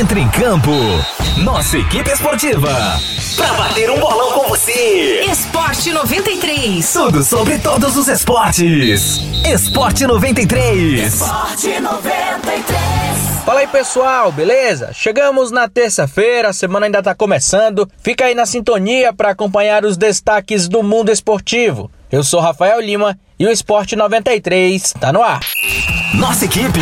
Entre em campo. Nossa equipe esportiva. Pra bater um bolão com você. Esporte 93. Tudo sobre todos os esportes. Esporte 93. Esporte 93. Fala aí pessoal, beleza? Chegamos na terça-feira, a semana ainda tá começando. Fica aí na sintonia para acompanhar os destaques do mundo esportivo. Eu sou Rafael Lima e o Esporte 93 tá no ar. Nossa equipe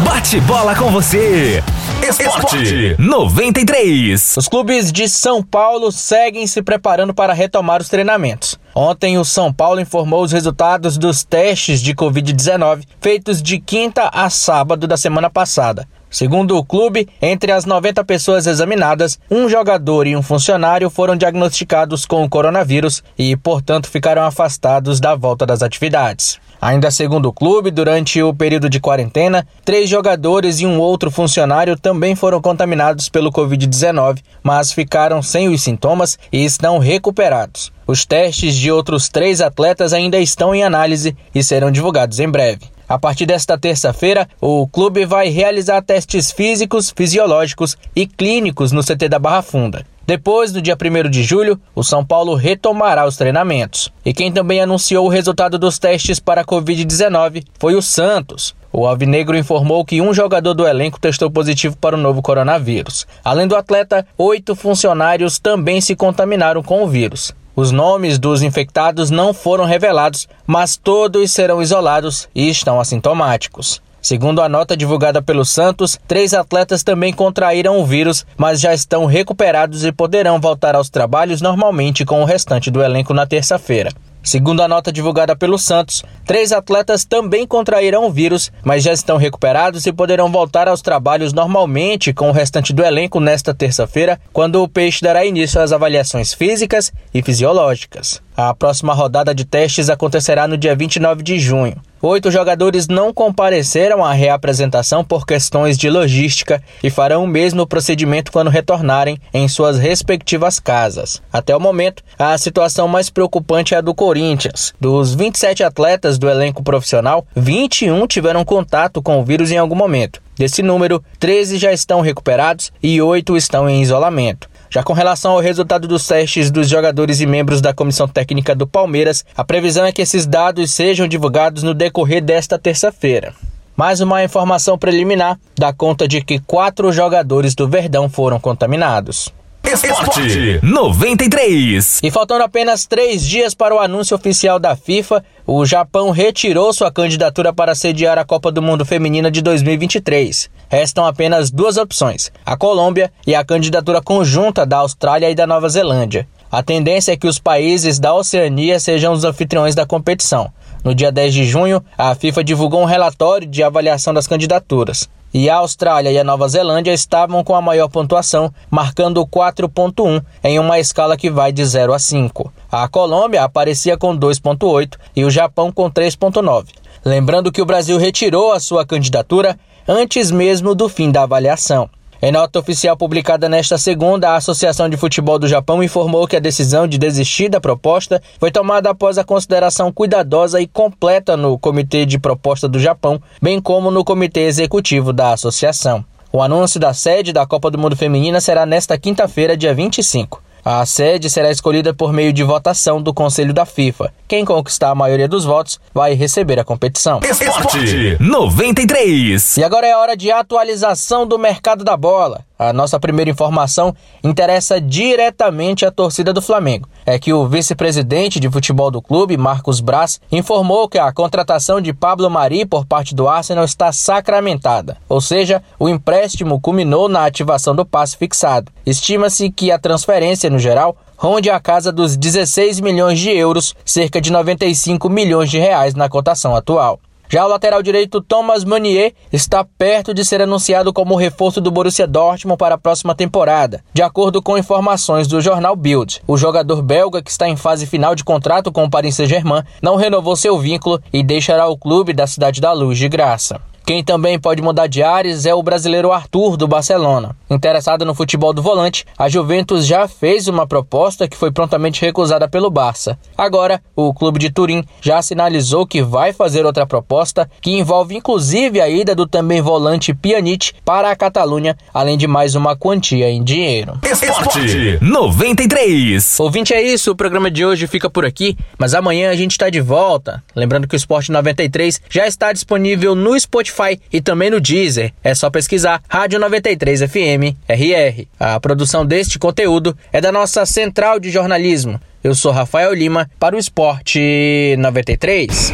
bate bola com você. Esporte 93. Os clubes de São Paulo seguem se preparando para retomar os treinamentos. Ontem, o São Paulo informou os resultados dos testes de Covid-19 feitos de quinta a sábado da semana passada. Segundo o clube, entre as 90 pessoas examinadas, um jogador e um funcionário foram diagnosticados com o coronavírus e, portanto, ficaram afastados da volta das atividades. Ainda segundo o clube, durante o período de quarentena, três jogadores e um outro funcionário também foram contaminados pelo Covid-19, mas ficaram sem os sintomas e estão recuperados. Os testes de outros três atletas ainda estão em análise e serão divulgados em breve. A partir desta terça-feira, o clube vai realizar testes físicos, fisiológicos e clínicos no CT da Barra Funda. Depois, no dia 1 de julho, o São Paulo retomará os treinamentos. E quem também anunciou o resultado dos testes para a Covid-19 foi o Santos. O Alvinegro informou que um jogador do elenco testou positivo para o novo coronavírus. Além do atleta, oito funcionários também se contaminaram com o vírus. Os nomes dos infectados não foram revelados, mas todos serão isolados e estão assintomáticos. Segundo a nota divulgada pelo Santos, três atletas também contraíram o vírus, mas já estão recuperados e poderão voltar aos trabalhos normalmente com o restante do elenco na terça-feira. Segundo a nota divulgada pelo Santos, três atletas também contraíram o vírus, mas já estão recuperados e poderão voltar aos trabalhos normalmente com o restante do elenco nesta terça-feira, quando o Peixe dará início às avaliações físicas e fisiológicas. A próxima rodada de testes acontecerá no dia 29 de junho. Oito jogadores não compareceram à reapresentação por questões de logística e farão o mesmo procedimento quando retornarem em suas respectivas casas. Até o momento, a situação mais preocupante é a do Corinthians. Dos 27 atletas do elenco profissional, 21 tiveram contato com o vírus em algum momento. Desse número, 13 já estão recuperados e 8 estão em isolamento. Já com relação ao resultado dos testes dos jogadores e membros da comissão técnica do Palmeiras, a previsão é que esses dados sejam divulgados no decorrer desta terça-feira. Mais uma informação preliminar dá conta de que quatro jogadores do Verdão foram contaminados. Esporte 93. E faltando apenas três dias para o anúncio oficial da FIFA, o Japão retirou sua candidatura para sediar a Copa do Mundo Feminina de 2023. Restam apenas duas opções: a Colômbia e a candidatura conjunta da Austrália e da Nova Zelândia. A tendência é que os países da Oceania sejam os anfitriões da competição. No dia 10 de junho, a FIFA divulgou um relatório de avaliação das candidaturas e a Austrália e a Nova Zelândia estavam com a maior pontuação, marcando 4.1 em uma escala que vai de 0 a 5. A Colômbia aparecia com 2.8 e o Japão com 3.9. Lembrando que o Brasil retirou a sua candidatura antes mesmo do fim da avaliação. Em nota oficial publicada nesta segunda, a Associação de Futebol do Japão informou que a decisão de desistir da proposta foi tomada após a consideração cuidadosa e completa no Comitê de Proposta do Japão, bem como no Comitê Executivo da Associação. O anúncio da sede da Copa do Mundo Feminina será nesta quinta-feira, dia 25. A sede será escolhida por meio de votação do Conselho da FIFA. Quem conquistar a maioria dos votos vai receber a competição. Esporte 93. E agora é hora de atualização do mercado da bola. A nossa primeira informação interessa diretamente à torcida do Flamengo. É que o vice-presidente de futebol do clube, Marcos Braz, informou que a contratação de Pablo Mari por parte do Arsenal está sacramentada. Ou seja, o empréstimo culminou na ativação do passe fixado. Estima-se que a transferência, no geral, ronde a casa dos 16 milhões de euros, cerca de 95 milhões de reais na cotação atual. Já o lateral direito Thomas Meunier está perto de ser anunciado como reforço do Borussia Dortmund para a próxima temporada, de acordo com informações do jornal Bild. O jogador belga, que está em fase final de contrato com o Paris Saint-Germain, não renovou seu vínculo e deixará o clube da Cidade da Luz de graça. Quem também pode mudar de ares é o brasileiro Arthur, do Barcelona. Interessado no futebol do volante, a Juventus já fez uma proposta que foi prontamente recusada pelo Barça. Agora, o clube de Turim já sinalizou que vai fazer outra proposta, que envolve inclusive a ida do também volante Pjanic para a Catalunha, além de mais uma quantia em dinheiro. Esporte 93. Ouvinte, é isso. O programa de hoje fica por aqui, mas amanhã a gente está de volta. Lembrando que o Esporte 93 já está disponível no Spotify e também no Deezer. É só pesquisar Rádio 93 FM RR. A produção deste conteúdo é da nossa central de jornalismo. Eu sou Rafael Lima para o Esporte 93.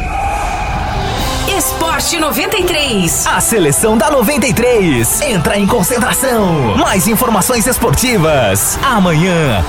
Esporte 93. A seleção da 93 entra em concentração. Mais informações esportivas amanhã.